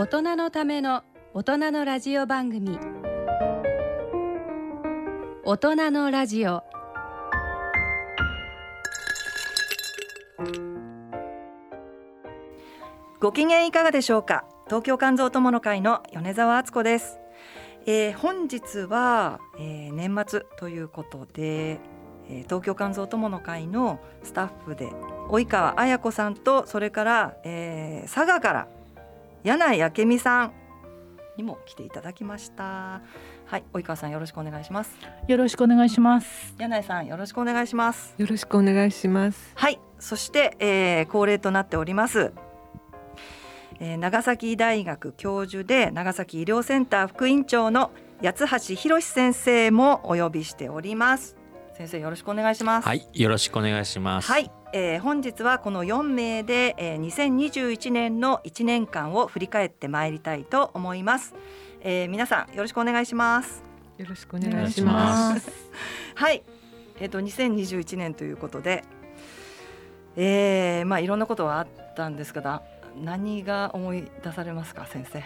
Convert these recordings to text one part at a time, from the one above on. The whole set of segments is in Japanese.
大人のための大人のラジオ番組。大人のラジオ。ご機嫌いかがでしょうか？東京肝臓友の会の米澤敦子です、えー本日は、えー年末ということで、えー東京肝臓友の会のスタッフで及川彩子さんとそれから、えー佐賀から柳井明美さんにも来ていただきましたはい及川さんよろしくお願いしますよろしくお願いします。柳井さんよろしくお願いしますよろしくお願いします。はい、そして、えー恒例となっております。えー長崎大学教授で長崎医療センター副院長の八橋博先生もお呼びしております。先生よろしくお願いします。はい、よろしくお願いします。はい、えー本日はこの4名で、えー2021年の1年間を振り返ってまいりたいと思います。えー皆さんよろしくお願いします。よろしくおお願いしま。ま すはい、えっ、と2021年ということで、えー、まあいろんなことはあったんですけど、何が思い出されますか、先生？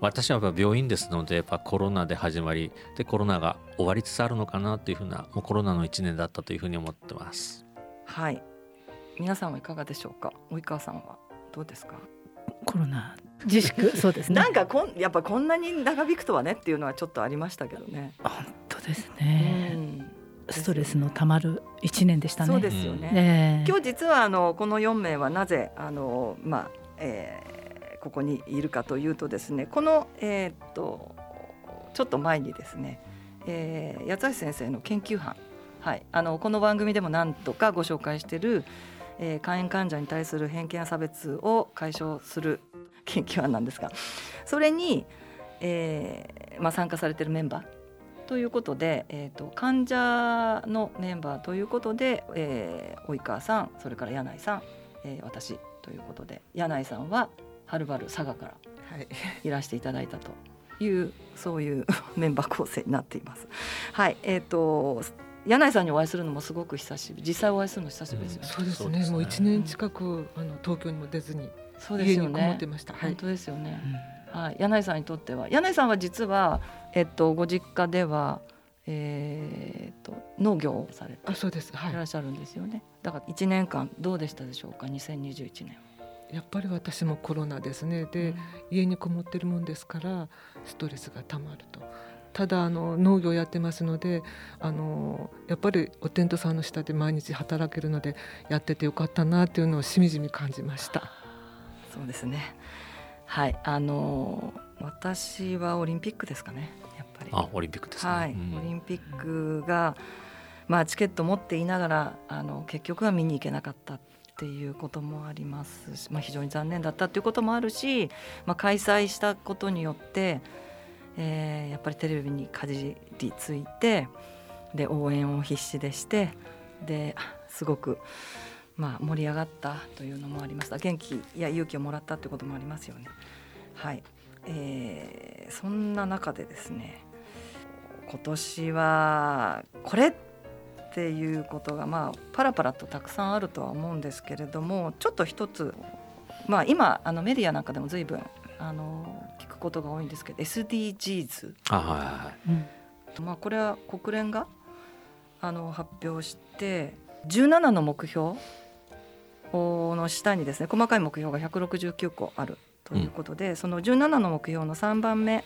私はやっぱ病院ですので、やっぱコロナで始まり、でコロナが終わりつつあるのかなというふうな、もうコロナの一年だったというふうに思ってます。はい、皆さんはいかがでしょうか？及川さんはどうですか？コロナ自粛？そうですね。なんかこんやっぱこんなに長引くとはねっていうのはちょっとありましたけどね。本当ですうね。ん、ストレスのたまる一年でしたね。そうですよね。ねえ今日実はあのこの4名はなぜあの、まあえーここにいるかというとですねこの、えーっとちょっと前にですね、えー、八橋先生の研究班、はい、あのこの番組でも何度かご紹介している、えー、肝炎患者に対する偏見や差別を解消する研究班なんですがそれに、えーまあ、参加されているメンバーということで、えー、と患者のメンバーということで、えー、及川さんそれから柳井さん、えー私ということで柳井さんははるばる佐賀からはい。いらしていただいたというそういう メンバー構成になっています。はい、えっ、と柳井さんにお会いするのもすごく久しぶり実際お会いするの久しぶりですよね。そうですね。そうですねもう一年近くあの東京にも出ずにそうですよ家にこもっねてました。はい。本当ですよね。うんはい、柳井さんにとっては柳井さんは実は、えっと、ご実家では、えー、と農業をされてあ、そうです。はいいら。っしゃるんですよね。だから1年間どうでしたでしょうか？2021年。やっぱり私もコロナですね。で、家にこもってるもんですからストレスがたまると。ただあの農業やってますのであのやっぱりおテントさんの下で毎日働けるのでやっててよかったなっていうのをしみじみ感じました。そうですね。はい、あのー私はオリンピックですかね。やっぱり。あ、オリンピックですね。はい、うんオリンピックが、まあチケット持っていながら、あの結局は見に行けなかったっていうこともありますし、まあ非常に残念だったっていうこともあるし、まあ開催したことによって、えーやっぱりテレビにかじりついて、で応援を必死でして、で、すごく。まあ、盛り上がったというのもありました元気や勇気をもらったということもありますよね。はいえーそんな中でですね今年はこれっていうことがまあパラパラとたくさんあるとは思うんですけれどもちょっと一つ、まあ、今あのメディアなんかでも随分あのことが多いんですけど SDGs あ、はいはいはい。うん。まあ、これは国連があの発表して17の目標の下にですね細かい目標が169個あるということで、その17の目標の3番目、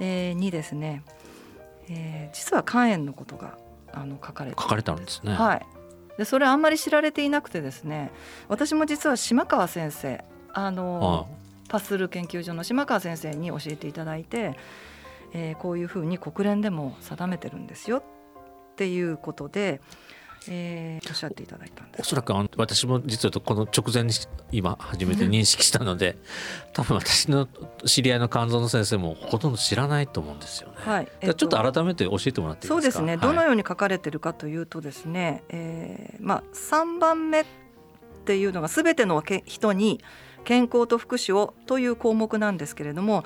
えーにですね、えー実は肝炎のことがあの書かれて書かれてあるんですね。はい、でそれあんまり知られていなくてですね私も実は島川先生あのパスル研究所の島川先生に教えていただいて、えーこういうふうに国連でも定めてるんですよっていうことで、えーおっしゃっていただいたんです。おそらく私も実はこの直前に今初めて認識したので多分私の知り合いの肝臓の先生もほとんど知らないと思うんですよね。はい、じゃあちょっと改めて教えてもらっていいですか？そうですね、どのはいように書かれてるかというとですね、えーまあ、3番目っていうのが全てのけ人に健康と福祉をという項目なんですけれども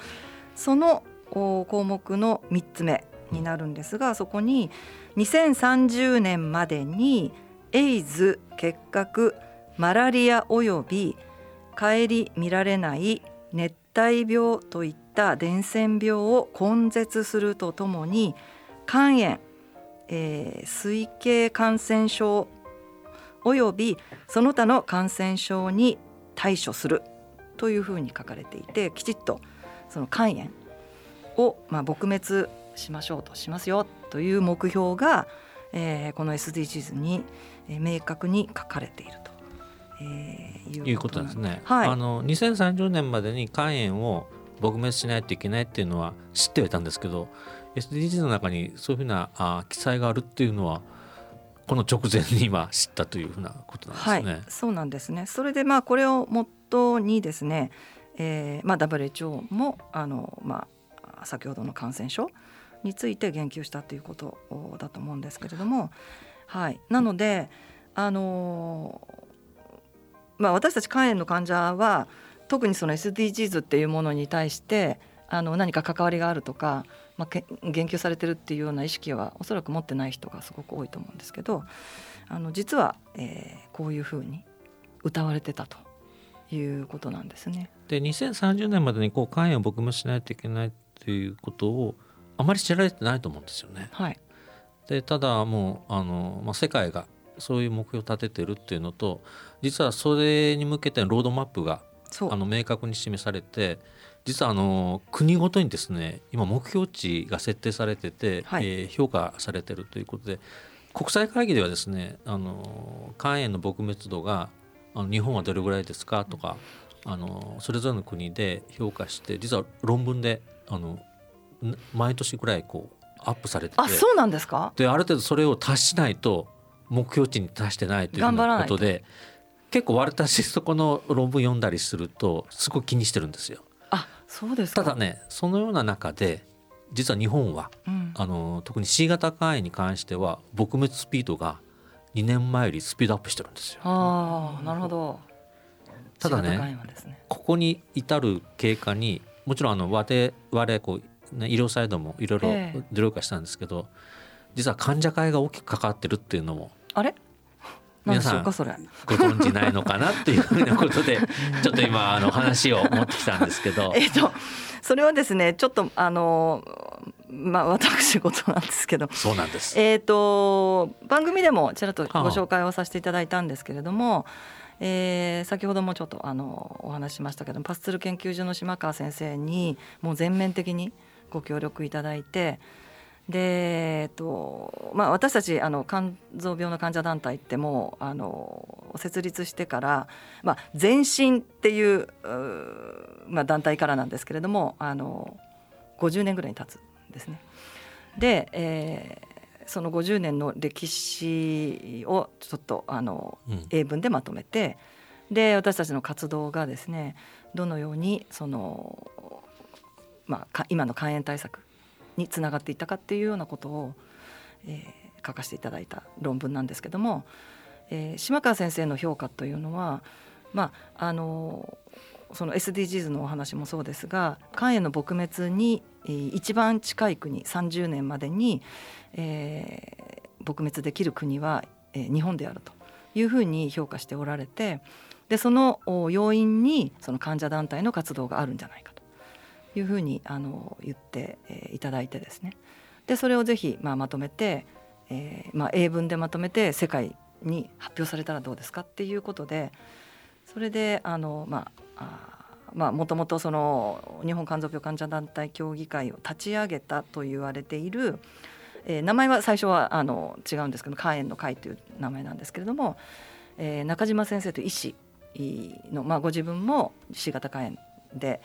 その項目の3つ目になるんですがそこに2030年までにエイズ結核マラリアおよび顧みられない熱体病といった伝染病を根絶するとともに肝炎、えー、水系感染症およびその他の感染症に対処するというふうに書かれていてきちっとその肝炎をまあ撲滅しましょうとしますよという目標が、えー、この SDGs に明確に書かれていると。えー、いうことですね。はい、あの2030年までに肝炎を撲滅しないといけないっていうのは知ってはいたんですけど SDGs の中にそういうふうなあ記載があるっていうのはこの直前に今知ったというふうなことなんですね。はい、そうなんですね。それでまあこれをもとにですね、えー、まあ WHO もあのまあ先ほどの感染症について言及したということだと思うんですけれども、はい。なのであのまあ私たち肝炎の患者は特にその SDGs っていうものに対してあの何か関わりがあるとかまあ、言及されてるっていうような意識はおそらく持ってない人がすごく多いと思うんですけどあの実は、えー、こういうふうに歌われてたということなんですね。で2030年までにこう肝炎を撲滅しないといけないっていうことをあまり知られてないと思うんですよね。はい、でただもうあの、まあ、世界がそういう目標を立ててるっていうのと実はそれに向けてのロードマップがあの明確に示されて実はあの国ごとにですね今目標値が設定されてて、はい、えー、評価されてるということで国際会議ではですねあの肝炎の撲滅度があの日本はどれぐらいですかとかあのそれぞれの国で評価して実は論文であの毎年ぐらいこうアップされててあそうなんですか？である程度それを達しないと目標値に達してないということで結構私そこの論文読んだりするとすごい気にしてるんですよ。そうですただねそのような中で実は日本は、うん、あの特に C 型肝炎に関しては撲滅スピードが2年前よりスピードアップしてるんですよ。あなるほど。ただね、ね、ここに至る経過にもちろんあの我々こう、ね、医療サイドもいろいろ努力したんですけど、実は患者会が大きく関わってるっていうのもあれ？皆さんご存知ないのかなっていうふうなことで ちょっと今あの話を持ってきたんですけど。えっとそれはですねちょっとあのまあ私事なんですけど。そうなんです。えっ、と番組でもちらっとご紹介をさせていただいたんですけれども、えー、先ほどもちょっとあのお話しましたけどパスツル研究所の島川先生にもう全面的にご協力いただいてで、えっとまあ、私たちあの肝臓病の患者団体ってもうあの設立してから、まあ、前進っていうまあ、団体からなんですけれどもあの50年ぐらいに経つんですね。で、えー、その50年の歴史をちょっとあの、うん、英文でまとめてで私たちの活動がですねどのようにその、まあ、今の肝炎対策につながっていたかっていうようなことを、えー、書かせていただいた論文なんですけども、えー、島川先生の評価というのは、まあ、あのその SDGs のお話もそうですが肝炎の撲滅に一番近い国30年までに、えー、撲滅できる国は、えー、日本であるというふうに評価しておられてでその要因にその患者団体の活動があるんじゃないかいうふうにあの言っていただいてですね。でそれをぜひ、まあ、まとめて、えーまあ、英文でまとめて世界に発表されたらどうですかっていうことでそれであのまあまあ、もともとその日本肝臓病患者団体協議会を立ち上げたと言われている、えー、名前は最初はあの違うんですけど肝炎の会という名前なんですけれども、えー、中島先生という医師の、まあ、ご自分も C 型肝炎で、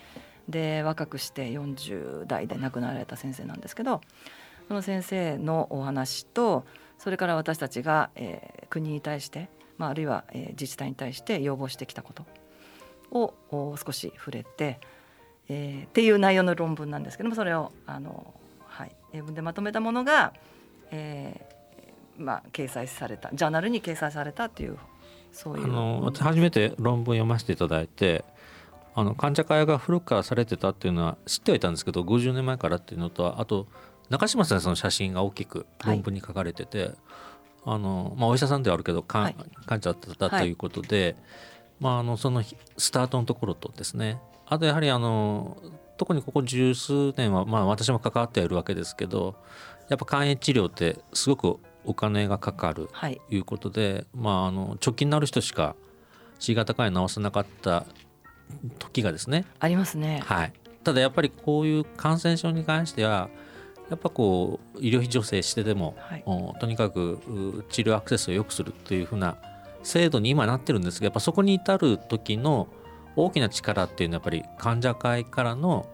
で若くして40代で亡くなられた先生なんですけどその先生のお話とそれから私たちが、えー、国に対して、まあ、あるいは、えー、自治体に対して要望してきたことを少し触れて、えー、っていう内容の論文なんですけどもそれをあの、はい、英文でまとめたものが、えーまあ、掲載されたジャーナルに掲載されたっていうそういう。あの私初めて論文読ませていただいてあの患者会が古くからされてたっていうのは知ってはいたんですけど50年前からっていうのとあと中島先生の写真が大きく論文に書かれてて、はい、あのまあ、お医者さんではあるけど患,、患者だったということで、はい、まあ、あのそのスタートのところとですね。あとやはりあの特にここ十数年は、まあ、私も関わっているわけですけどやっぱ肝炎治療ってすごくお金がかかるとい。うことで、はい、まあ、あの直近のある人しか C 型肝炎治せなかった時がですね。ありますね、はい、ただやっぱりこういう感染症に関してはやっぱこう医療費助成してでも、はい、とにかく治療アクセスを良くするというふうな制度に今なってるんですがやっぱそこに至る時の大きな力っていうのはやっぱり患者会からの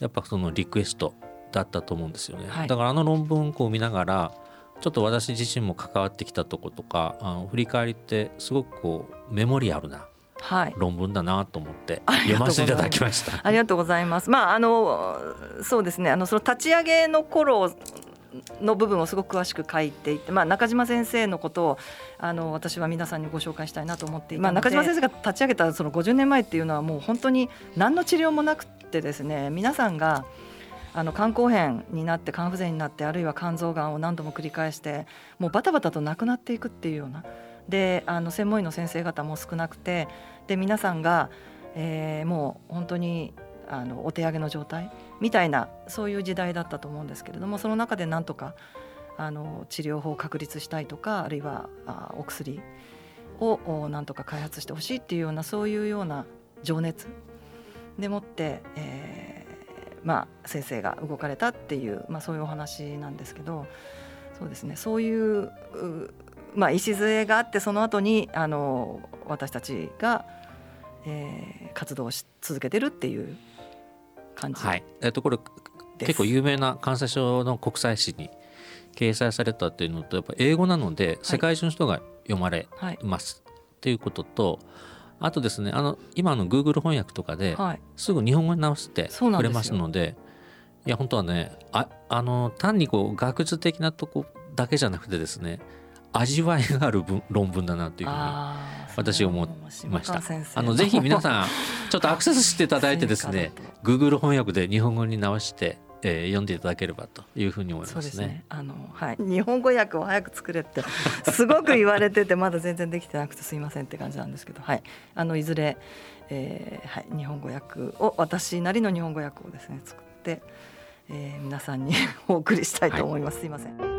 やっぱそのリクエストだったと思うんですよね、はい、だからあの論文を見ながらちょっと私自身も関わってきたとことかあの振り返りってすごくこうメモリアルな論文だなと思って読ませていただきました。ありがとうございます。まああのそうですねあのその立ち上げの頃の部分をすごく詳しく書いていて、まあ、中島先生のことをあの私は皆さんにご紹介したいなと思っていて、まあ、中島先生が立ち上げたその50年前っていうのはもう本当に何の治療もなくてですね皆さんがあの肝硬変になって肝不全になってあるいは肝臓がんを何度も繰り返してもうバタバタと亡くなっていくっていうようなであの専門医の先生方も少なくてで皆さんが、えー、もう本当にあのお手上げの状態みたいなそういう時代だったと思うんですけれどもその中でなんとかあの治療法を確立したいとかあるいはあお薬をなんとか開発してほしいっていうようなそういうような情熱でもって、えー、まあ、先生が動かれたっていう、まあ、そういうお話なんですけどそうですねそういうまあ、礎があってその後にあの私たちが、えー、活動し続けてるっていう感じはい。えっとこれ結構有名な感染症の国際誌に掲載されたっていうのとやっぱ英語なので世界中の人が読まれます、はい、っていうこととあとですねあの今の Google 翻訳とかですぐ日本語に直してくれますのでいや本当はねああの単にこう学術的なとこだけじゃなくてですね味わいがある論文だなというふうに私思いました。あのぜひ皆さんちょっとアクセスしていただいてですね Google 翻訳で日本語に直してえー、読んでいただければというふうに思いますね。すねあのはい、日本語訳を早く作れって すごく言われててまだ全然できてなくてすいませんって感じなんですけど、はい、あのいずれ、えーはい、日本語訳を私なりの日本語訳をですね作って、えー、皆さんに お送りしたいと思います。はい、すいません。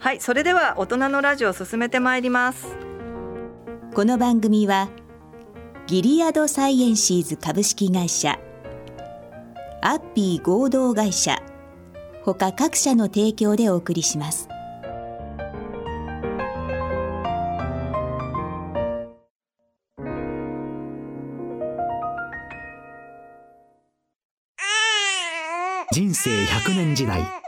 はいそれでは大人のラジオを進めてまいります。この番組はギリアドサイエンシーズ株式会社アッピー合同会社他各社の提供でお送りします。人生100年時代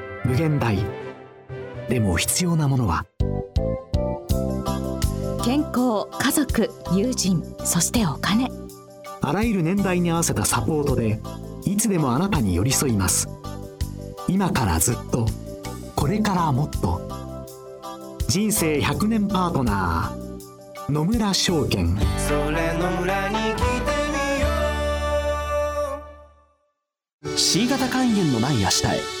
無限大。でも必要なものは。健康家族友人そしてお金。あらゆる年代に合わせたサポートでいつでもあなたに寄り添います。今からずっとこれからもっと。人生100年パートナー野村証券。それ野村に来てみよう。C 型肝炎のない明日へ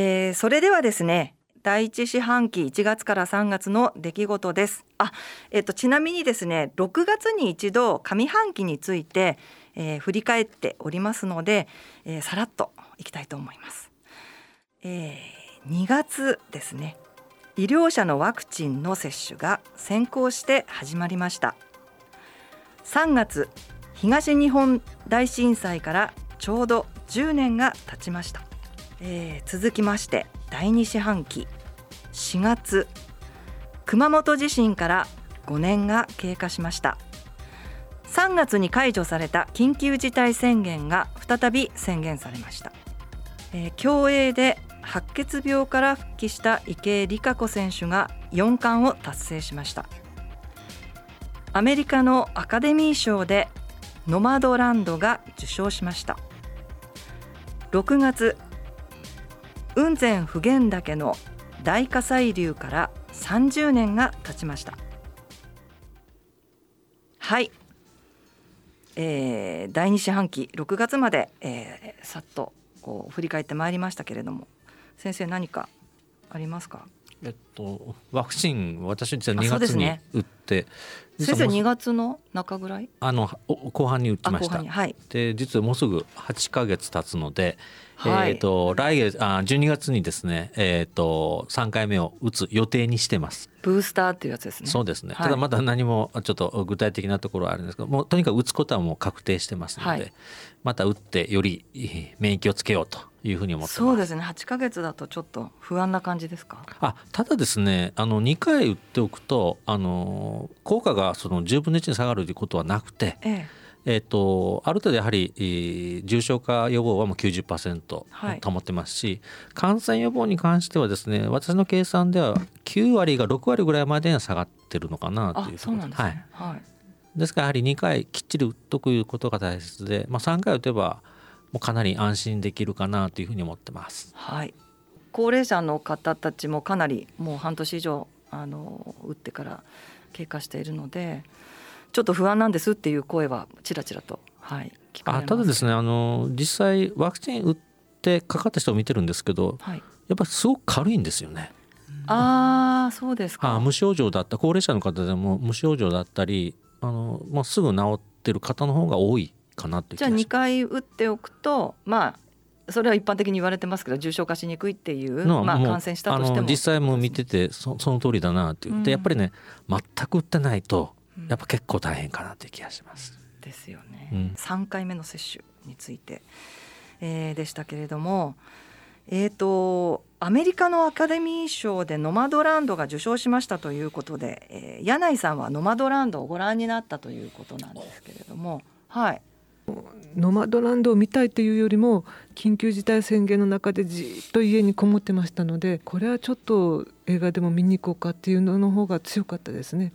えー、それではですね第一四半期1月から3月の出来事です。あ、えっとちなみにですね、6月に一度上半期について、えー、振り返っておりますので、えー、さらっといきたいと思います。えー、2月ですね。医療者のワクチンの接種が先行して始まりました。3月東日本大震災からちょうど10年が経ちました、えー、続きまして第2四半期4月。熊本地震から5年が経過しました。3月に解除された緊急事態宣言が再び宣言されました、えー、競泳で白血病から復帰した池江璃花子選手が4冠を達成しました。アメリカのアカデミー賞でノマドランドが受賞しました。6月雲仙普賢岳の大火砕流から30年が経ちました。はい、えー、第2四半期6月まで、えー、さっとこう振り返ってまいりましたけれども先生何かありますか？えっと、ワクチン私実は2月に打って、ね、先生2月の中ぐらい？あの後半に打ちました、はい、で実はもうすぐ8か月経つので、はい、えっ、と来月あ12月にですねえっ、ー、と3回目を打つ予定にしてます。ブースターっていうやつですね。そうですね、はい、ただまだ何もちょっと具体的なところはあるんですけどもうとにかく打つことはもう確定してますので、また打ってより免疫をつけようというふうに思ってそうですね。8か月だとちょっと不安な感じですか？あただですねあの2回打っておくとあの効果がその10分の1に下がるということはなくて、ええ。えーと、ある程度やはり重症化予防はもう90%保ってますし、はい、感染予防に関してはですね私の計算では9割が6割ぐらいまでには下がってるのかなというそうなんですね、はい、はい、ですからやはり2回きっちり打っとくことが大切で、まあ、3回打てばもうかなり安心できるかなというふうに思ってます。はい高齢者の方たちもかなりもう半年以上あの打ってから経過しているのでちょっと不安なんですっていう声はちらちらと、はい、あただですねあの実際ワクチン打ってかかった人を見てるんですけど、はい、やっぱりすごく軽いんですよね。ああそうですか。無症状だった高齢者の方でも無症状だったりあの、まあ、すぐ治ってる方の方が多いかなってじゃあ2回打っておくとまあそれは一般的に言われてますけど重症化しにくいっていうまあ、感染したとしても実際も見ててそその通りだなって言って、うん、やっぱりね全く打ってないとやっぱ結構大変かなという気がします。ですよね。うん、3回目の接種について、えー、でしたけれども。えーと、アメリカのアカデミー賞でノマドランドが受賞しましたということで、えー、柳井さんはノマドランドをご覧になったということなんですけれども、はい、ノマドランドを見たいというよりも緊急事態宣言の中でじっと家にこもってましたのでこれはちょっと映画でも見に行こうかっていうのの方が強かったですね。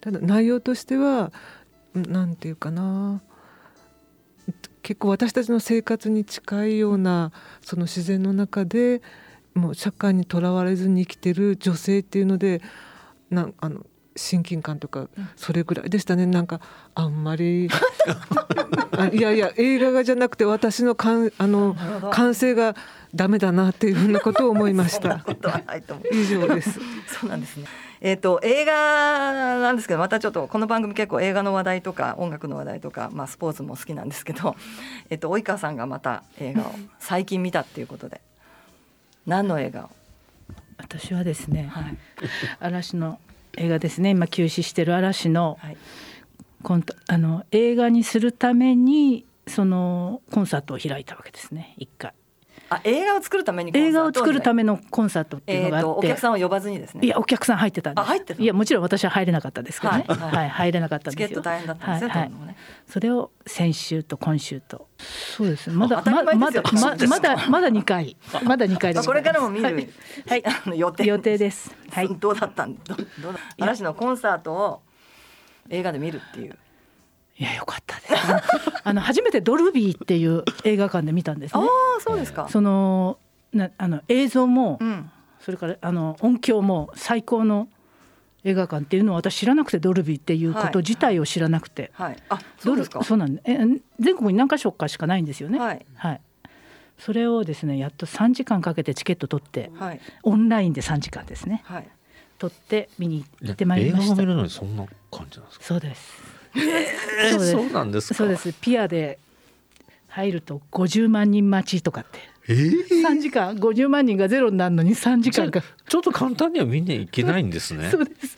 ただ内容としては何て言うかな結構私たちの生活に近いようなその自然の中でもう社会にとらわれずに生きてる女性っていうのでなあの親近感とかそれぐらいでしたねなんかあんまり いやいや映画がじゃなくて私のかんあの感性がダメだなっていうふうなことを思いました。以上です。そうなんですね。えっ、ー、と映画なんですけどまたちょっとこの番組結構映画の話題とか音楽の話題とかまあスポーツも好きなんですけど、えっ、ー、と及川さんがまた映画を最近見たっていうことで何の映画を？私はですね、はい、嵐の映画ですね。今休止してる嵐の,、はい、コンあの映画にするためにそのコンサートを開いたわけですね。一回。あ映画を作るために映画を作るためのコンサートっていうのがあって、えー、お客さんを呼ばずにですね。いやお客さん入ってたんです。入ってたいやもちろん私は入れなかったですけどね、はい、はい、入れなかったんですよ。大変だったんですよ、はいはい、それを先週と今週と。そうです。まだままだままだまだ二回。まだ二回です、これからも見る、はい、はい、あの予定。予定です。はい。どうだったん？どどうだ嵐のコンサートを映画で見るっていういやよかったです。あの初めてドルビーっていう映画館で見たんですね。ああそうですか。そのなあの映像も、うん、それからあの音響も最高の映画館っていうのを私知らなくてドルビーっていうこと自体を知らなくて、はいはい、あそうですかそうなんえ全国に何か所かしかないんですよね。はい、はい、それをですねやっと3時間かけてチケット取って、はい、オンラインで3時間ですね、はい、取って見に行ってまいりました。映画見るのにそんな感じなんですか？そうです。えー、そうなんですそうです。ピアで入ると50万人待ちとかって。えー、3時間。50万人がゼロになるのに3時間か。ちょっと簡単には見に行けないんですね。そうです。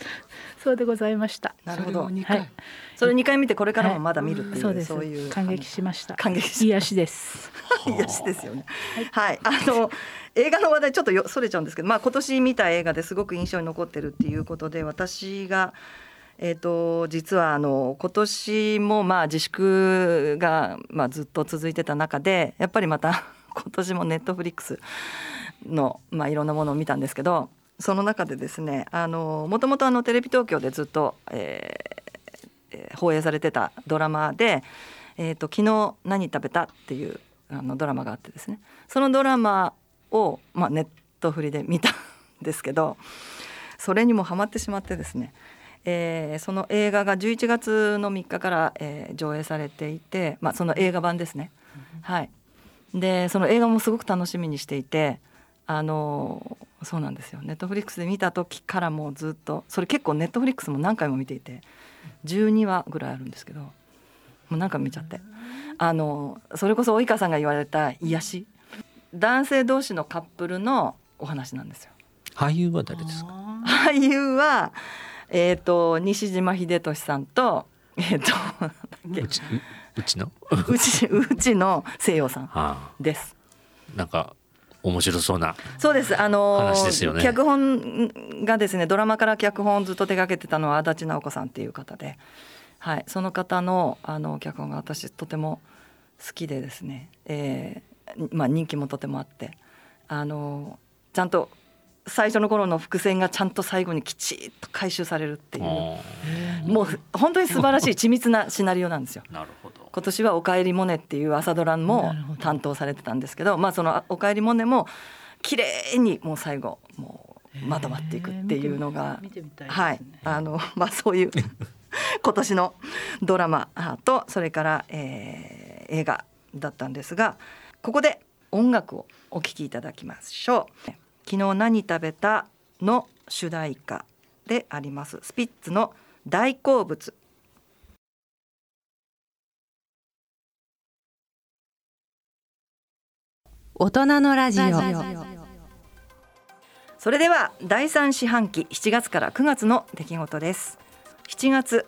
そうでございました。なるほど。二回。それ二回見てこれからもまだ見るっていう、そうです。そういう感激しました。感激し癒しです。癒しですよね。はい、あの映画の話題ちょっとよそれちゃうんですけど、まあ今年見た映画ですごく印象に残ってるっていうことで、私がえー、と実はあの今年もまあ自粛がまあずっと続いてた中でやっぱりまた 今年もネットフリックスのまあいろんなものを見たんですけどその中でですねもともとテレビ東京でずっと、えー、放映されてたドラマで「えーと、昨日何食べた?」っていうあのドラマがあってですねそのドラマを、まあ、ネットフリで見たんですけどそれにもハマってしまってですねえー、その映画が11月の3日から、えー、上映されていて、まあ、その映画版ですね。はい、でその映画もすごく楽しみにしていてあのー、そうなんですよ。ネットフリックスで見た時からもうずっとそれ結構ネットフリックスも何回も見ていて12話ぐらいあるんですけどもう何回も見ちゃって。あのー、それこそ及川さんが言われた癒し。男性同士のカップルのお話なんですよ。俳優は誰ですか？俳優はえーと、西島秀俊さんと,、えーと、うちうちの？うちうちの西洋さんです。はあ、なんか面白そうなそうです。あのーね、脚本がですねドラマから脚本をずっと手掛けてたのは足立直子さんっていう方で、はい、その方のあの脚本が私とても好きでですね、えーまあ、人気もとてもあって。あのちゃんと最初の頃の伏線がちゃんと最後にきちっと回収されるっていう。もう本当に素晴らしい緻密なシナリオなんですよ。なるほど。今年は「おかえりモネ」っていう朝ドラも担当されてたんですけどまあその「おかえりモネ」も綺麗にもう最後もうまとまっていくっていうのが、はい。あのまあそういう 今年のドラマとそれから、えー、映画だったんですがここで音楽をお聴きいただきましょう。昨日何食べたの主題歌であります。スピッツの大好物。大人のラジオ。それでは第三四半期7月から9月の出来事です。7月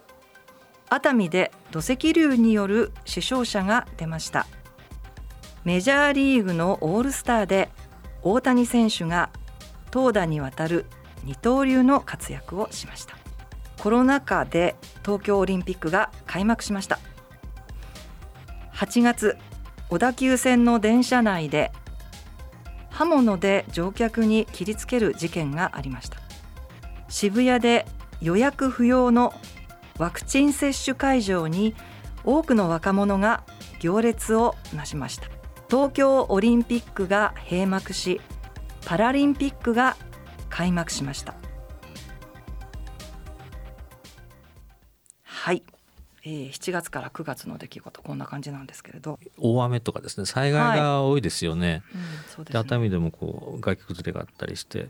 熱海で土石流による死傷者が出ました。メジャーリーグのオールスターで大谷選手が投打にわたる二刀流の活躍をしました。コロナ禍で東京オリンピックが開幕しました。8月小田急線の電車内で刃物で乗客に切りつける事件がありました。渋谷で予約不要のワクチン接種会場に多くの若者が行列をなしました。東京オリンピックが閉幕しパラリンピックが開幕しました。はい。えー、7月から9月の出来事こんな感じなんですけれど。大雨とかですね災害が多いですよね。はい、で、ね、熱海でもこう崖崩れがあったりして。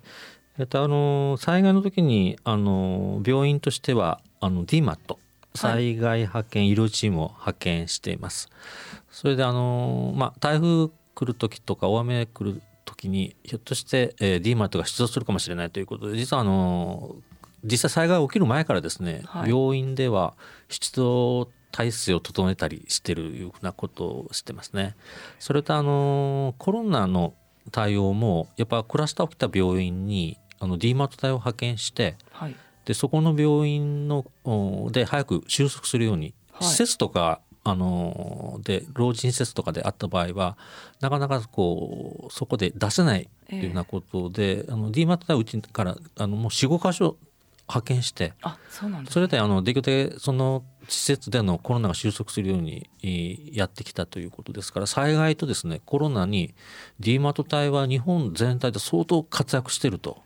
えっとあの災害の時にあの病院としてはあの DMAT 災害派遣医療チームを派遣しています。はい、それであのまあ台風来る時とか大雨来る時にひょっとして、えー、DMAT が出動するかもしれないということで実はあの実際災害が起きる前からですね、はい、病院では出動体制を整えたりしてるいうふうなことをしてますね。それとあのコロナの対応もやっぱクラスター起きた病院にあの DMAT 隊を派遣して、はい、でそこの病院ので早く収束するように、はい、施設とかあので老人施設とかであった場合はなかなかこうそこで出せないというようなことで、えー、あの DMAT 隊うちからあのもう45箇所派遣してあそうなんね、それであのできるだけその施設でのコロナが収束するようにやってきたということですから災害とですねコロナに DMAT 隊は日本全体で相当活躍していると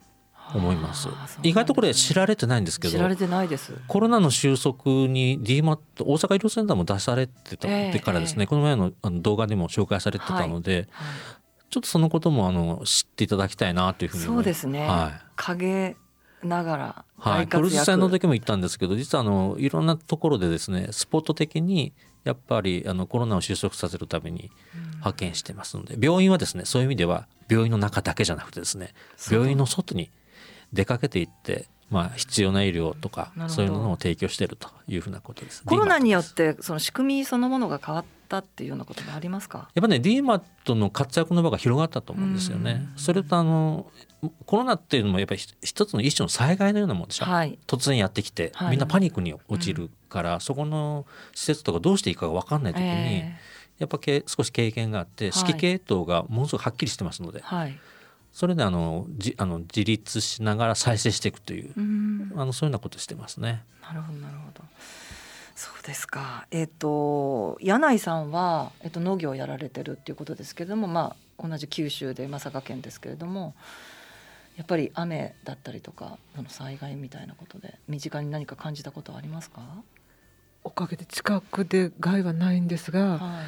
思います。意外とこれ知られてないんですけど、知られてないです。コロナの収束に DMAT 大阪医療センターも出されてた、えー、からですね、この前のあの動画でも紹介されてたので、ちょっとそのこともあの知っていただきたいなというふうにそうですね。はい、影ながらはい、コルジ戦の時も言ったんですけど実はあのいろんなところでですねスポット的にやっぱりあのコロナを収束させるために派遣してますので、病院はですねそういう意味では病院の中だけじゃなくてですね病院の外に出かけていってまあ、必要な医療とかそういうのを提供しているというふうなことです。コロナによってその仕組みそのものが変わったっていうようなこともありますか？やっぱね DMAT の活躍の場が広がったと思うんですよね。それとあのコロナっていうのもやっぱり一つの一種の災害のようなもんでしょ、はい、突然やってきて、はい、みんなパニックに陥るから、うん、そこの施設とかどうしていいかが分かんない時に、えー、やっぱけ少し経験があって指揮系統がものすごくはっきりしてますので。はいそれであのじあの自立しながら再生していくという、うあのそういうようなことしてますね。なるほどなるほど。そうですか。えっ、ー、と柳井さんはえっ、ー、と農業をやられてるっていうことですけれども、まあ同じ九州でまさか県ですけれども、やっぱり雨だったりとかその災害みたいなことで身近に何か感じたことはありますか？おかげで近くで害はないんですが、は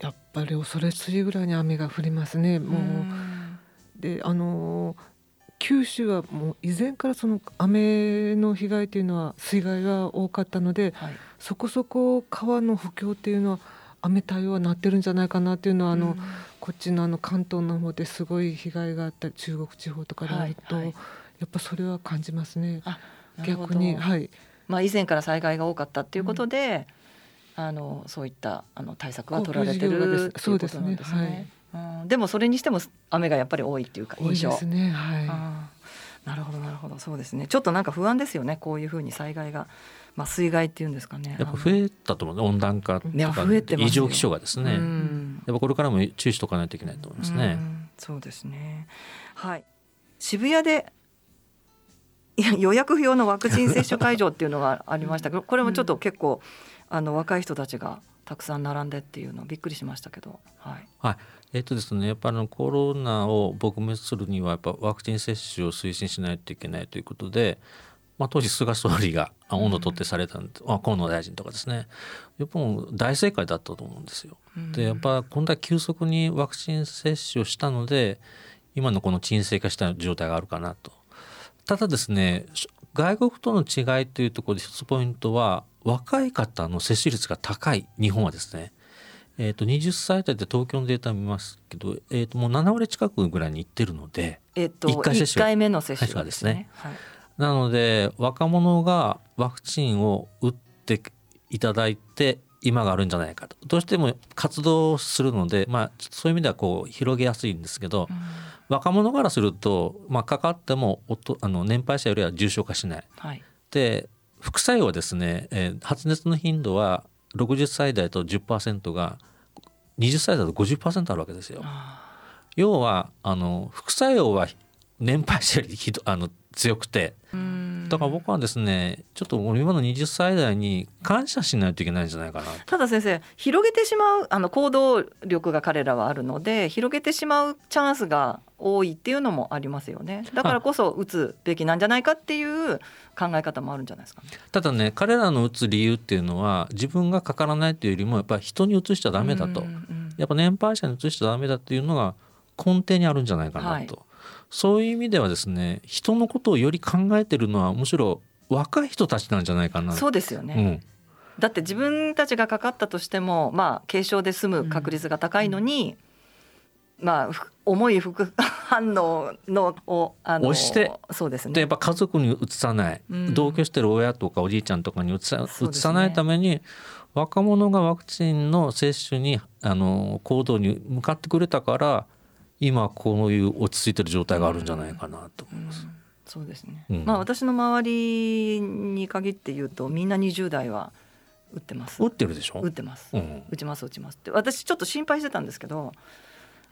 い、やっぱり恐れすぎぐらいに雨が降りますね。もう。うであの九州はもう以前からその雨の被害というのは水害が多かったので、はい、そこそこ川の補強っていうのは雨対応はなってるんじゃないかなっていうのはあの、うん、こっちのあの関東の方ですごい被害があった中国地方とかであると、はいはい、やっぱそれは感じますね。逆にはい。まあ、以前から災害が多かったっていうことで、うん、あのそういったあの対策は取られてるっていうことなんですね。うん、でもそれにしても雨がやっぱり多いっていうか印象。ですね。はい。なるほどなるほどそうですね。ちょっとなんか不安ですよね。こういうふうに災害が。まあ、水害っていうんですかね。やっぱ増えたと思う温暖化とか異常気象がですね。やっぱこれからも注意しとかないといけないと思いますね。そうですね。はい。渋谷で予約不要のワクチン接種会場っていうのがありましたけど、これもちょっと結構あの若い人たちがたくさん並んでっていうのびっくりしましたけど、はい、はい、えっ、とですねやっぱりコロナを撲滅するにはやっぱワクチン接種を推進しないといけないということで、まあ、当時菅総理が温度取ってされたんで、うん、あ河野大臣とかですね。やっぱ大正解だったと思うんですよ。うん、でやっぱ今度は急速にワクチン接種をしたので今のこの沈静化した状態があるかなと。ただですね外国との違いというところで一つポイントは若い方の接種率が高い日本はですね、えー、と20歳代で東京のデータ見ますけど、えー、ともう7割近くぐらいにいってるので、えー、と1回接種1回目の接種ですね。はい、なので若者がワクチンを打っていただいて今があるんじゃないかと。どうしても活動するので、まあ、そういう意味ではこう広げやすいんですけど、うん、若者からすると、まあ、かかってもおとあの年配者よりは重症化しない。はい、で副作用はですね、えー、発熱の頻度は60歳代と10%が20歳代と50%あるわけですよ。要はあの副作用は年配者よりひどあの強くてだから僕はですねちょっと今の20歳代に感謝しないといけないんじゃないかな。ただ先生広げてしまうあの行動力が彼らはあるので広げてしまうチャンスが多いっていうのもありますよね。だからこそ打つべきなんじゃないかっていう考え方もあるんじゃないですか、ね、ただね彼らの打つ理由っていうのは自分がかからないっていうよりもやっぱり人に打つしちゃダメだと、やっぱ年配者に打つしちゃダメだっていうのが根底にあるんじゃないかなと。はいそういう意味ではですね人のことをより考えてるのはむしろ若い人たちなんじゃないかな。そうですよね、うん。だって自分たちがかかったとしても、まあ、軽症で済む確率が高いのに、うん、まあ、重い副 反応のをあの押してそうです、ね、でやっぱ家族にうつさない、うん、同居してる親とかおじいちゃんとかにうつさ,、うつさないために若者がワクチンの接種にあの行動に向かってくれたから今こういう落ち着いてる状態があるんじゃないかなと思います。うんうん、そうですね、うん、まあ私の周りに限って言うとみんな20代は打ってます。打ってるでしょ？打ってます、うん、打ちます打ちますって。私ちょっと心配してたんですけどやっ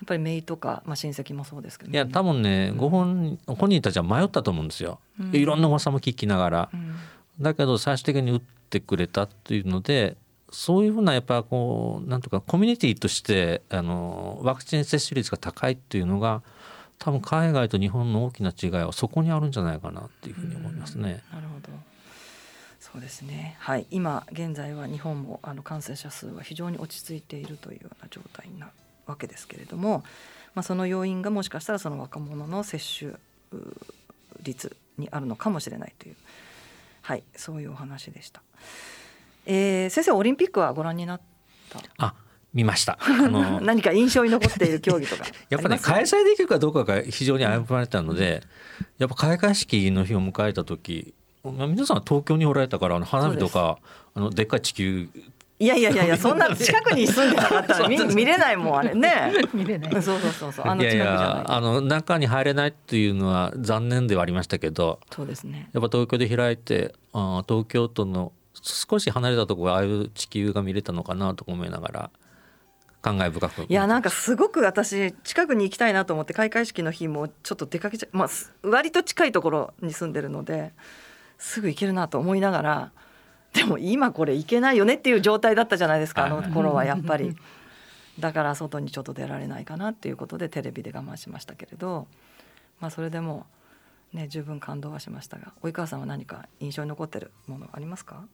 ぱり姪とか、まあ、親戚もそうですけど、ね、いや多分ね、ご本本人たちは迷ったと思うんですよ、いろんな噂も聞きながら、だけど最終的に打ってくれたっていうのでそういうふうなやっぱこうなんとかコミュニティとしてあのワクチン接種率が高いっていうのが多分海外と日本の大きな違いはそこにあるんじゃないかなっていうふうに思いますね。なるほどそうですね、はい、今現在は日本もあの感染者数は非常に落ち着いているというような状態なわけですけれども、まあ、その要因がもしかしたらその若者の接種率にあるのかもしれないという、はい、そういうお話でした。えー、先生オリンピックはご覧になった？あ見ましたあの 何か印象に残っている競技とか やっぱね開催できるかどうかが非常に危ぶまれたので、やっぱ開会式の日を迎えた時皆さん東京におられたから花火とかあのでっかい地球いやいやいやいや そんな近くに住んでなかったら見見れないもんあれね。見れない。そうそうそうそうあの近くじゃないあの中に入れないっていうのは残念ではありましたけど。そうですね。やっぱ東京で開いてあ東京都の少し離れたところああいう地球が見れたのかなと思いながら。感慨深くいやなんかすごく私近くに行きたいなと思って開会式の日もちょっと出かけちゃまあ割と近いところに住んでるのですぐ行けるなと思いながらでも今これいけないよねっていう状態だったじゃないですかあの頃はやっぱり。だから外にちょっと出られないかなっていうことでテレビで我慢しましたけれど、まあ、それでも、ね、十分感動はしましたが及川さんは何か印象に残ってるものありますか、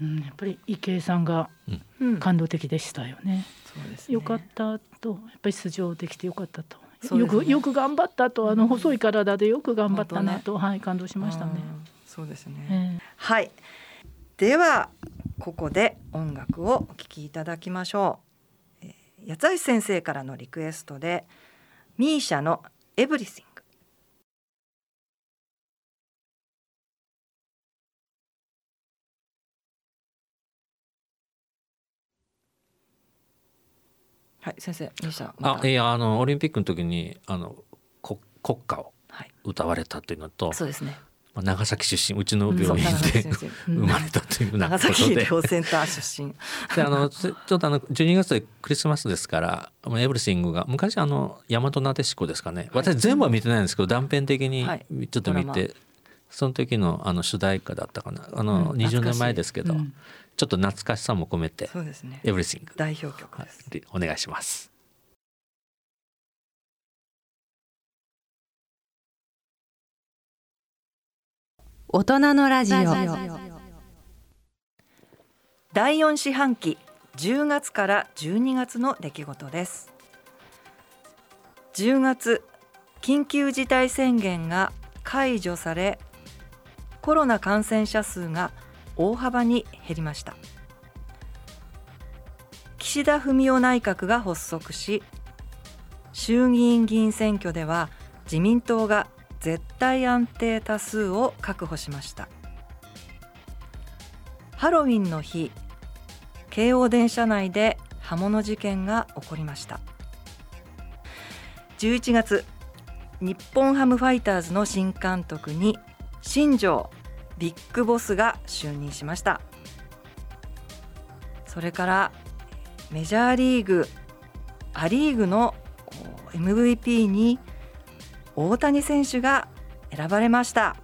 うん、やっぱり池江さんが感動的でしたよね。うん、ね。よかったと。やっぱり出場できてよかったと、ね、よくよく頑張ったと。あの細い体でよく頑張ったなと、ね、はい感動しましたね。そうですね、はい。ではここで音楽をお聴きいただきましょう、えー、八橋先生からのリクエストでミーシャのエブリシンはい先生ミーシャあいやあのオリンピックの時にあの国国歌を歌われたというのと、はい、そうですね。長崎出身うちの病院で、生まれたというなことで。長崎医療センター出身。であのちょっとあの12月でクリスマスですからエブリシングが昔あの大和なでしこですかね。私全部は見てないんですけど断片的にちょっと見て、はい、その時のあの主題歌だったかな。あの、うん、20年前ですけど、うん、ちょっと懐かしさも込めて「そうですね、エブリシング」代表曲です、はい、お願いします。大人のラジオ。第4四半期10月から12月の出来事です。10月緊急事態宣言が解除されコロナ感染者数が大幅に減りました。岸田文雄内閣が発足し衆議院議員選挙では自民党が絶対安定多数を確保しました。ハロウィンの日京王電車内で刃物事件が起こりました。11月日本ハムファイターズの新監督に新庄ビッグボスが就任しました。それからメジャーリーグア・リーグの MVP に大谷選手が選ばれました。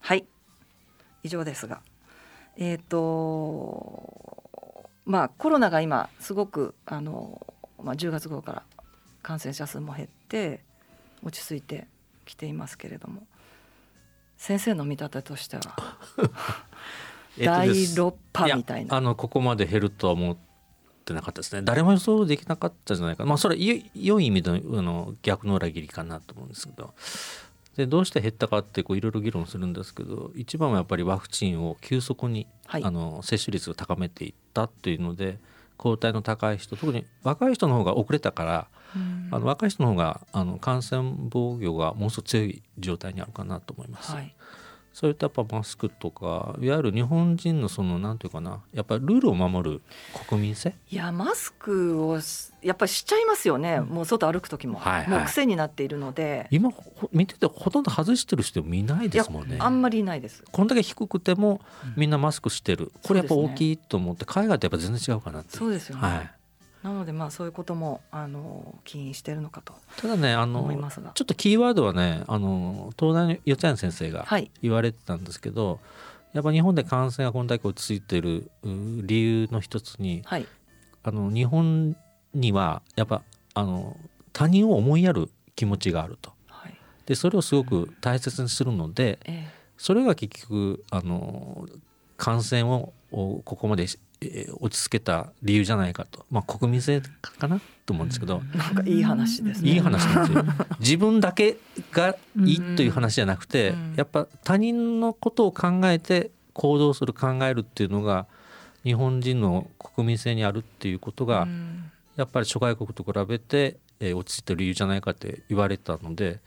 はい。以上ですが。えっ、ー、とまあコロナが今すごくあの、まあ、10月頃から感染者数も減って落ち着いてきていますけれども。先生の見立てとしては。第6波みたいな。あのここまで減るとは思ってなかったですね。誰も予想できなかったじゃないかまあそれは良い意味でのあの逆の裏切りかなと思うんですけど。でどうして減ったかっていろいろ議論するんですけど一番はやっぱりワクチンを急速に、はい、あの接種率を高めていったっていうので抗体の高い人特に若い人の方が遅れたから、あの若い人の方があの感染防御がもう少し強い状態にあるかなと思います。はい。そういったやっぱマスクとかいわゆる日本人のそのなんていうかなやっぱりルールを守る国民性？いやマスクをやっぱりしちゃいますよね、うん、もう外歩く時も、はいはい、もう癖になっているので。今見ててほとんど外してる人見ないですもんね。あんまりいないです。こんだけ低くてもみんなマスクしてる、うん、これやっぱ大きいと思って、海外とやっぱ全然違うかなってそうですよね、はいなのでまあそういうこともあの起因しているのかとただねあのちょっとキーワードはねあの東大の四谷先生が言われてたんですけど、はい、やっぱ日本で感染がこんだけ落ち着いてる理由の一つに、はい、あの日本にはやっぱあの他人を思いやる気持ちがあると。はい、でそれをすごく大切にするので、うん。え。それが結局あの感染をここまでえー、落ち着けた理由じゃないかと、まあ、国民性かなと思うんですけど、うん、なんかいい話ですね。いい話なんですよ。自分だけがいいという話じゃなくて、うん、やっぱ他人のことを考えて行動する考えるっていうのが日本人の国民性にあるっていうことが、やっぱり諸外国と比べて、えー、落ち着いてる理由じゃないかって言われたので、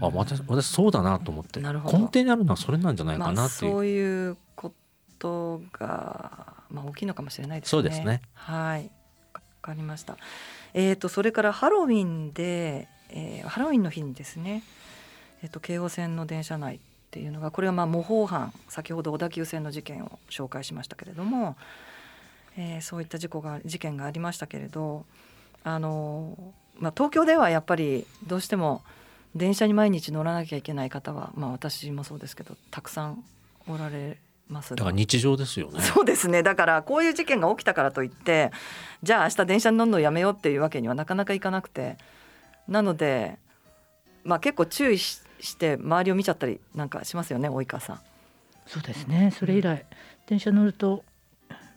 あ私私そうだなと思って。根底にあるのはそれなんじゃないかなっていう。まあ、そういうことが、まあ、大きいのかもしれないですね。そうですねはいわかりました。えーと、それからハロウィンで、えー、ハロウィンの日にですね、えーと、京王線の電車内っていうのがこれはまあ模倣犯先ほど小田急線の事件を紹介しましたけれども、えー、そういった事故が事件がありましたけれどあの、まあ、東京ではやっぱりどうしても電車に毎日乗らなきゃいけない方は、まあ、私もそうですけどたくさんおられますだから日常ですよね。そうですね。だからこういう事件が起きたからといってじゃあ明日電車に乗るのやめようっていうわけにはなかなかいかなくて。なのでまあ結構注意して周りを見ちゃったりなんかしますよね及川さん。そうですね。それ以来、電車乗ると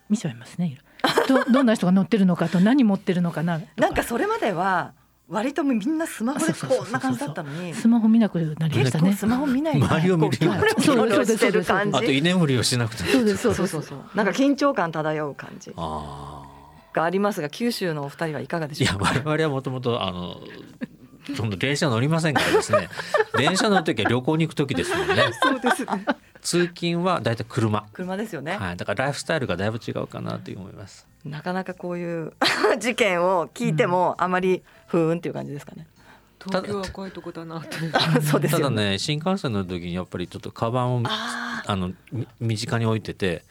見ちゃいますね。どどんな人が乗ってるのかと何持ってるのかな。なんかそれまでは割とみんなスマホでこんな感じだったのにスマホ見なくなりましたね。スマホ見ない周りを見る。そうそうしてる感じあと居眠りをしなくてそうですそうそうそう。なんか緊張感漂う感じがありますが九州のお二人はいかがでしょうか？いや我々はもともとあのその電車乗りませんからですね。電車乗る時は旅行に行く時ですもんね。そうですね。通勤はだいたい車。車ですよね、はい、だからライフスタイルがだいぶ違うかなと思います。なかなかこういう事件を聞いてもあまりふーんっていう感じですかね、東京は怖いとこだな そうです、ね、ただね新幹線の時にやっぱりちょっとカバンをあの身近に置いてて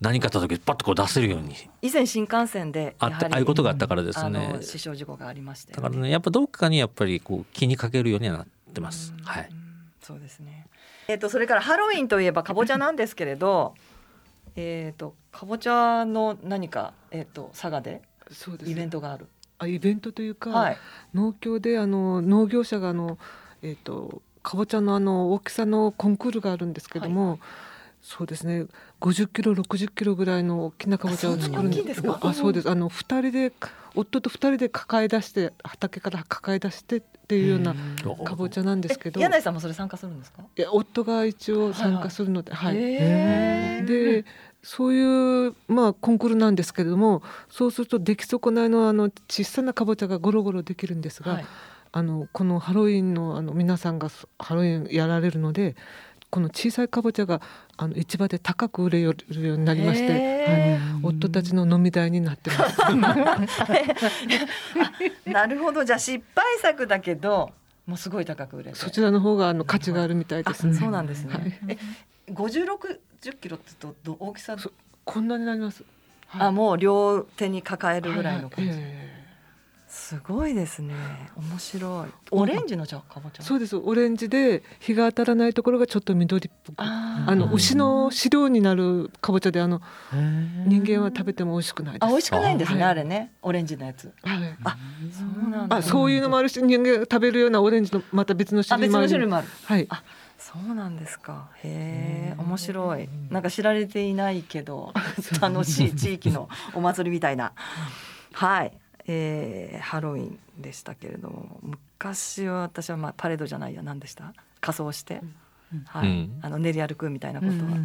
何かあった時パッとこう出せるように。以前新幹線であああいうことがあったからですね。死傷事故がありまして、ね、だからねやっぱどっかにやっぱりこう気にかけるようにはなってます。はい。そうですね。えっ、ー、とそれからハロウィンといえばかぼちゃなんですけれど えっとかぼちゃの何かえっ、ー、と佐賀でイベントがある。あイベントというか、はい、農協であの農業者があのえっ、ー、とかぼちゃのあの大きさのコンクールがあるんですけども、はい。そうですね50キロ60キロぐらいの大きなかぼちゃを作るんです。か？あそうです。あの2人で夫と2人で抱え出して畑から抱え出してっていうようなかぼちゃなんですけど。柳井さんもそれ参加するんですか？いや夫が一応参加するのではい、はい、でそういうまあコンクールなんですけれどもそうすると出来損ないのあの小さなかぼちゃがゴロゴロできるんですが、はい、あのこのハロウィンのあの皆さんがハロウィンやられるのでこの小さいかぼちゃがあの市場で高く売れるようになりまして、はい、夫たちの飲み代になってます。なるほどじゃあ失敗作だけどもうすごい高く売れそちらの方があの価値があるみたいです、ね、そうなんですね。はい、え五十六十キロってとど大きさ？こんなになります。はい、あもう両手に抱えるぐらいの感じ。はいえーすごいですね。面白い。オレンジのじゃかぼちゃ。そうです。オレンジで日が当たらないところがちょっと緑っぽくあの牛の飼料になるかぼちゃであの人間は食べても美味しくないあ美味しくないんですねあれね。オレンジのやつ。はい。あそうなんだ。あそういうのもあるし人間が食べるようなオレンジのまた別の種類もある。はい。あそうなんですか。へえ面白い。なんか知られていないけど 楽しい地域のお祭りみたいな。はいえー、ハロウィンでしたけれども昔は私は、まあ、パレードじゃないや何でした？仮装して、うん、はい、うん、あの練り歩くみたいなことは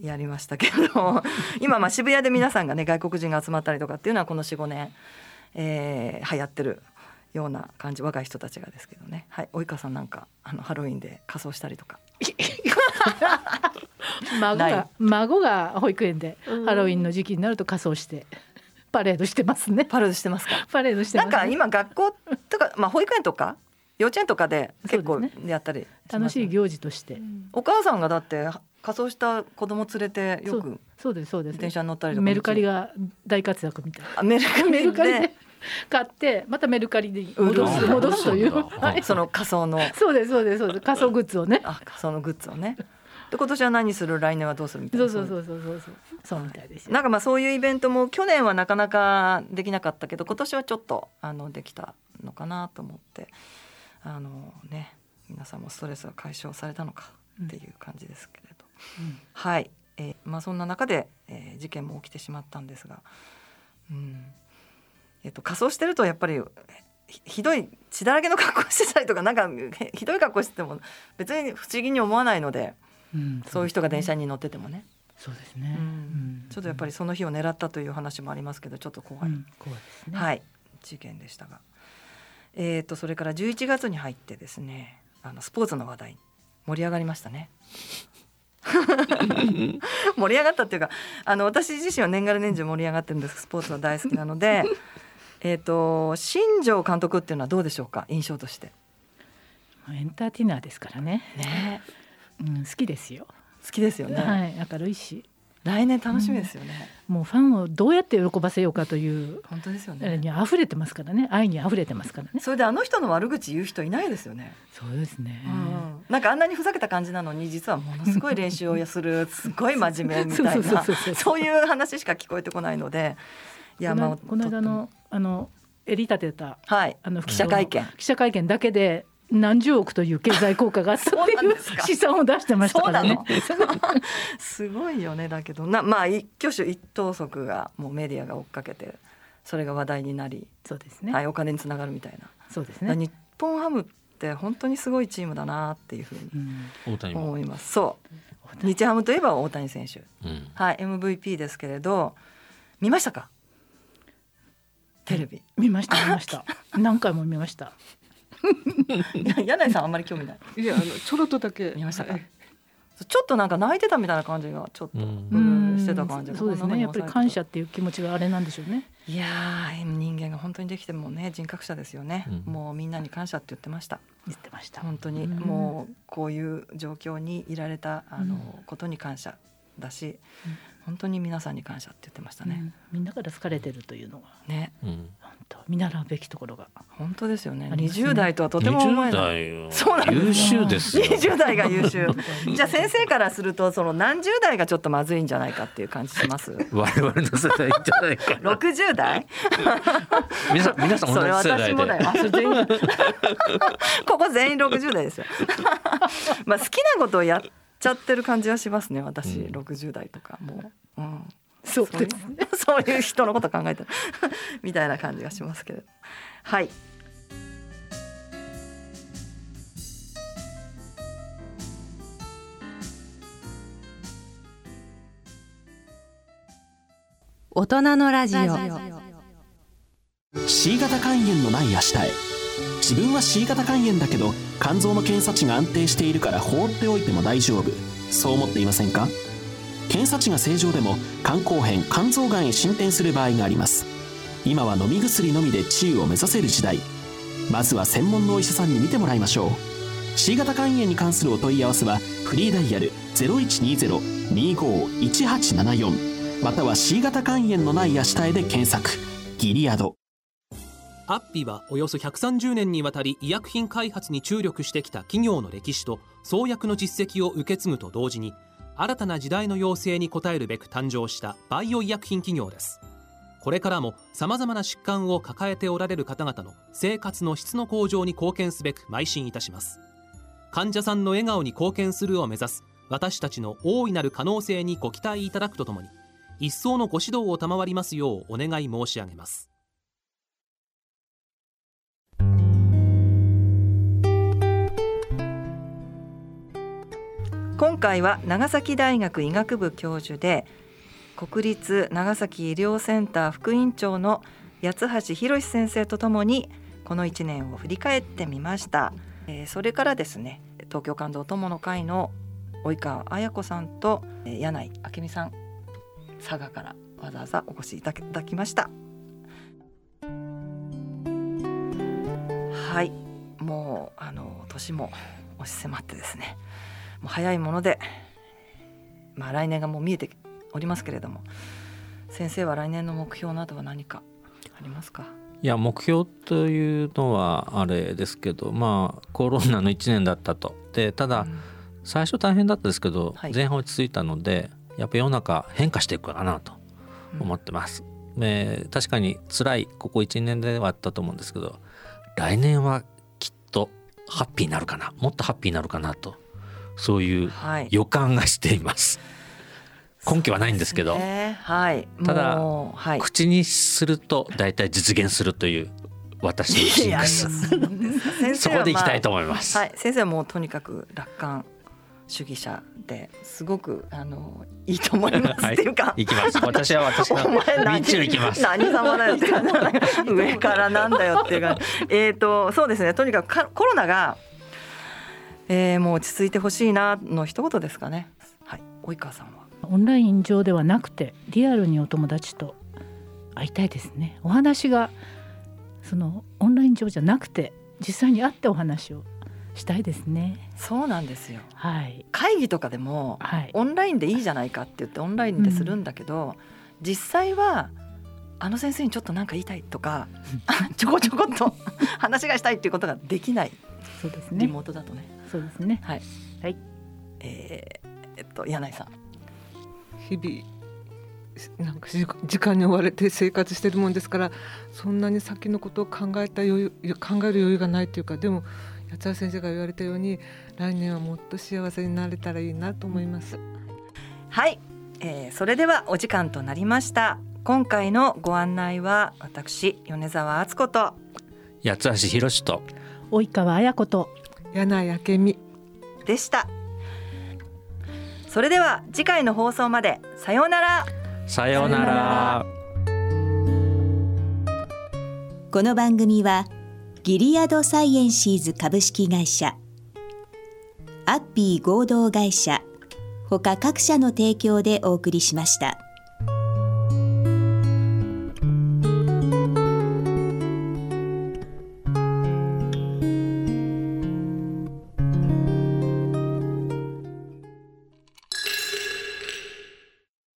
やりましたけど 今まあ渋谷で皆さんがね外国人が集まったりとかっていうのはこの45年、えー、流行ってるような感じ若い人たちがですけどね。はい。及川さんなんかあのハロウィンで仮装したりとか。孫が孫が保育園でハロウィンの時期になると仮装してパレードしてますね。パレードしてますか？パレードして、ね、なんか今学校とかまあ保育園とか幼稚園とかで結構やったり、ね、楽しい行事として。お母さんがだって仮装した子供連れてよくそうですそうです。電車に乗ったりとかメルカリが大活躍みたいな。あメルカリメルカリで。買ってまたメルカリで戻す戻す。という、はい、その仮装の。そうですそうですそうです。仮装グッズをね。あ仮装のグッズをねで今年は何する？来年はどうするみたいな。そうそうそうそうそう。そうみたいですなんかまあそういうイベントも去年はなかなかできなかったけど今年はちょっとあのできたのかなと思って。あのね皆さんもストレスが解消されたのかっていう感じですけれど、うん、はい、えー、まあそんな中で、えー、事件も起きてしまったんですが、うん。えーと、仮装してるとやっぱりひどい血だらけの格好してたりとかなんかひどい格好してても別に不思議に思わないので。そういう人が電車に乗っててもね。そうですね、うん、ちょっとやっぱりその日を狙ったという話もありますけどちょっと怖い、うん、怖いですね。はい。事件でしたが。えーと、それから11月に入ってですねあのスポーツの話題盛り上がりましたね。盛り上がったっていうかあの私自身は年がら年中盛り上がってるんです。スポーツは大好きなので。えと新庄監督っていうのはどうでしょうか？印象として。エンターテイナーですからね。ね、うん、好きですよ。好きですよね、はい、明るいし。来年楽しみですよね、うん、もうファンをどうやって喜ばせようかという本当ですよね。に溢れてますからね。愛に溢れてますからね。それであの人の悪口言う人いないですよね。そうですね、うん、なんかあんなにふざけた感じなのに実はものすごい練習をする すごい真面目みたいなそういう話しか聞こえてこないので。いやまあこの間のあの襟立てた、はい、あの記者会見。記者会見だけで何十億という経済効果があったという試算を出してましたからね。すごいよねだけど。なまあ一挙手一投足がもうメディアが追っかけてそれが話題になりそうですね、はい、お金につながるみたいな。そうですね。日本ハムって本当にすごいチームだなっていうふうに思います。そう。日ハムといえば大谷選手、うん、はい MVP ですけれど見ましたか？テレビ。見ました見ました。何回も見ました 柳井さんあんまり興味ない。いやあのちょろっとだけ。見ましたか？ちょっとなんか泣いてたみたいな感じがちょっと、うん、してた感じ。そうですね。やっぱり感謝っていう気持ちがあれなんでしょうね。いや人間が本当にできてもね人格者ですよね、うん、もうみんなに感謝って言ってました。言ってました。本当に、うん、もうこういう状況にいられたあの、ことに感謝だし、本当に皆さんに感謝って言ってましたね、みんなから好かれてるというのは。ね、と見習うべきところが本当ですよね。二十代とはとても思えない。そうなん優秀です二十代が優秀。じゃあ先生からするとその何十代がちょっとまずいんじゃないかっていう感じします？我々の世代じゃないか。六十代？皆さん皆さん同じ世代で。ここ全員六十代ですよ。まあ好きなことをやっちゃってる感じはしますね。私六十代とかもう。うんそうですね。そういう人のこと考えてる。みたいな感じがしますけど。はい。大人のラジオ。C 型肝炎のない明日へ。自分は C 型肝炎だけど肝臓の検査値が安定しているから放っておいても大丈夫。そう思っていませんか？検査値が正常でも肝硬変肝臓がんへ進展する場合があります。今は飲み薬のみで治癒を目指せる時代。まずは専門のお医者さんに診てもらいましょう。C 型肝炎に関するお問い合わせはフリーダイヤル0120-25-1874または C 型肝炎のない明日へで検索。ギリアド。アッピーはおよそ130年にわたり医薬品開発に注力してきた企業の歴史と創薬の実績を受け継ぐと同時に新たな時代の要請に応えるべく誕生したバイオ医薬品企業です。これからもさまざまな疾患を抱えておられる方々の生活の質の向上に貢献すべく邁進いたします。患者さんの笑顔に貢献するを目指す私たちの大いなる可能性にご期待いただくとともに一層のご指導を賜りますようお願い申し上げます。今回は長崎大学医学部教授で国立長崎医療センター副院長の八橋博先生とともにこの1年を振り返ってみました、えー、それからですね東京感動友の会の及川綾子さんと柳井明美さん佐賀からわざわざお越しいただきました。はいもうあの年も押し迫ってですねもう早いもので、まあ、来年がもう見えておりますけれども先生は来年の目標などは何かありますか？いや目標というのはあれですけどまあコロナの1年だったと。でただ、最初大変だったですけど、前半落ち着いたのでやっぱ世の中変化していくかなと思ってます。うん、え確かに辛いここ1年ではあったと思うんですけど来年はきっとハッピーになるかなもっとハッピーになるかなとそういう予感がしています。はい、根拠はないんですけど、ね、はい、ただ、はい、口にすると大体実現するという私のシンクスそこでいきたいと思います、はい、先生はもうとにかく楽観主義者ですごくあのいいと思います。っていうか、はい、行きます。私は私の何行きます。何様だよ 上からなんだよっていうか。えっとそうですね。とにかくコロナが、えー、もう落ち着いてほしいなの一言ですかねはい及川さんは？オンライン上ではなくてリアルにお友達と会いたいですねお話がそのオンライン上じゃなくて実際に会ってお話をしたいですね。そうなんですよ。はい。会議とかでも、はい、オンラインでいいじゃないかって言ってオンラインでするんだけど、うん、実際はあの先生にちょっと何か言いたいとか ちょこちょこっと 話がしたいっていうことができない。そうですね。リモートだとね。そうですね。はい。はい。えー、えっと柳井さん。日々なんか時間に追われて生活してるもんですからそんなに先のことを考えた余裕考える余裕がないというかでも八谷先生が言われたように来年はもっと幸せになれたらいいなと思いますはい、えー、それではお時間となりました今回のご案内は私米沢敦子と八橋博と及川綾子と柳井明美。でした。それでは次回の放送まで。さようなら。さようなら。この番組はギリアドサイエンシーズ株式会社アッピー合同会社他各社の提供でお送りしました。